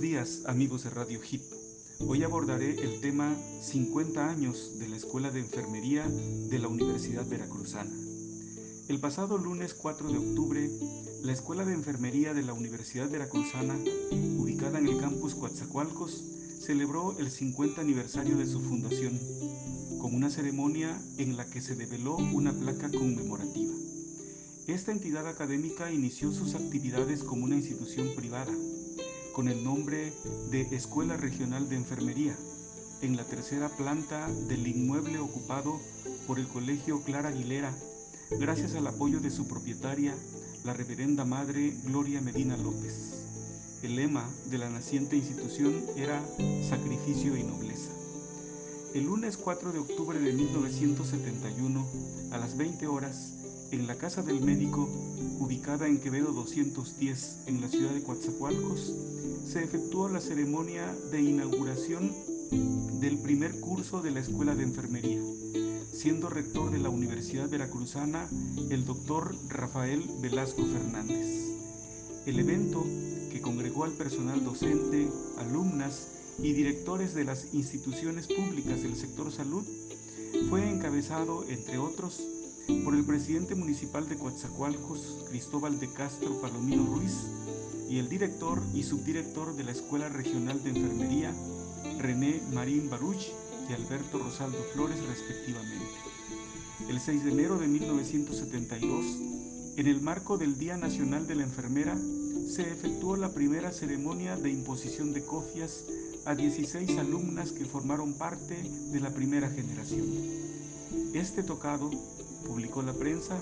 días amigos de Radio Hit. Hoy abordaré el tema 50 años de la Escuela de Enfermería de la Universidad Veracruzana. El pasado lunes 4 de octubre, la Escuela de Enfermería de la Universidad Veracruzana, ubicada en el campus Coatzacoalcos, celebró el 50 aniversario de su fundación, con una ceremonia en la que se develó una placa conmemorativa. Esta entidad académica inició sus actividades como una institución privada, con el nombre de Escuela Regional de Enfermería, en la tercera planta del inmueble ocupado por el Colegio Clara Aguilera, gracias al apoyo de su propietaria, la reverenda madre Gloria Medina López. El lema de la naciente institución era Sacrificio y Nobleza. El lunes 4 de octubre de 1971, a las 20 horas, en la Casa del Médico, ubicada en Quevedo 210, en la ciudad de Coatzacoalcos, se efectuó la ceremonia de inauguración del primer curso de la Escuela de Enfermería, siendo rector de la Universidad Veracruzana el doctor Rafael Velasco Fernández. El evento, que congregó al personal docente, alumnas y directores de las instituciones públicas del sector salud, fue encabezado, entre otros, por el presidente municipal de Coatzacoalcos, Cristóbal de Castro Palomino Ruiz, y el director y subdirector de la Escuela Regional de Enfermería, René Marín Baruch y Alberto Rosaldo Flores, respectivamente. El 6 de enero de 1972, en el marco del Día Nacional de la Enfermera, se efectuó la primera ceremonia de imposición de cofias a 16 alumnas que formaron parte de la primera generación. Este tocado publicó la prensa,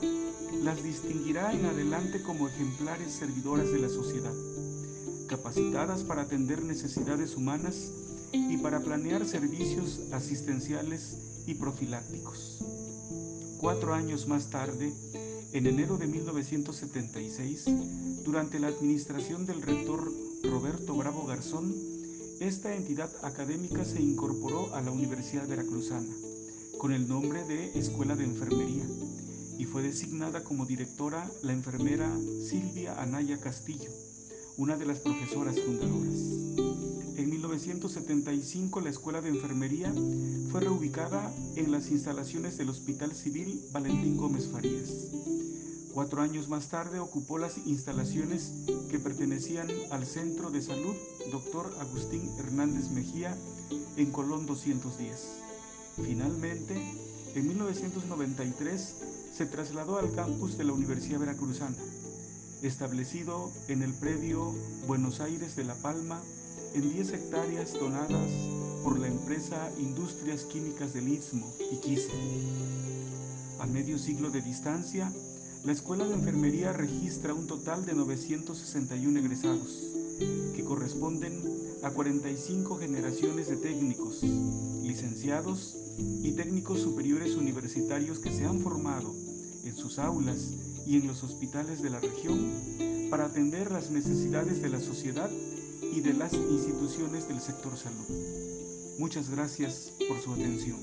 las distinguirá en adelante como ejemplares servidoras de la sociedad, capacitadas para atender necesidades humanas y para planear servicios asistenciales y profilácticos. Cuatro años más tarde, en enero de 1976, durante la administración del rector Roberto Bravo Garzón, esta entidad académica se incorporó a la Universidad Veracruzana con el nombre de Escuela de Enfermería y fue designada como directora la enfermera Silvia Anaya Castillo, una de las profesoras fundadoras. En 1975 la Escuela de Enfermería fue reubicada en las instalaciones del Hospital Civil Valentín Gómez Farías. Cuatro años más tarde ocupó las instalaciones que pertenecían al Centro de Salud Dr. Agustín Hernández Mejía en Colón 210. Finalmente, en 1993 se trasladó al campus de la Universidad Veracruzana, establecido en el predio Buenos Aires de La Palma, en 10 hectáreas donadas por la empresa Industrias Químicas del Istmo, Iquice. A medio siglo de distancia, la Escuela de Enfermería registra un total de 961 egresados, que corresponden a 45 generaciones de técnicos, licenciados y técnicos superiores universitarios que se han formado en sus aulas y en los hospitales de la región para atender las necesidades de la sociedad y de las instituciones del sector salud. Muchas gracias por su atención.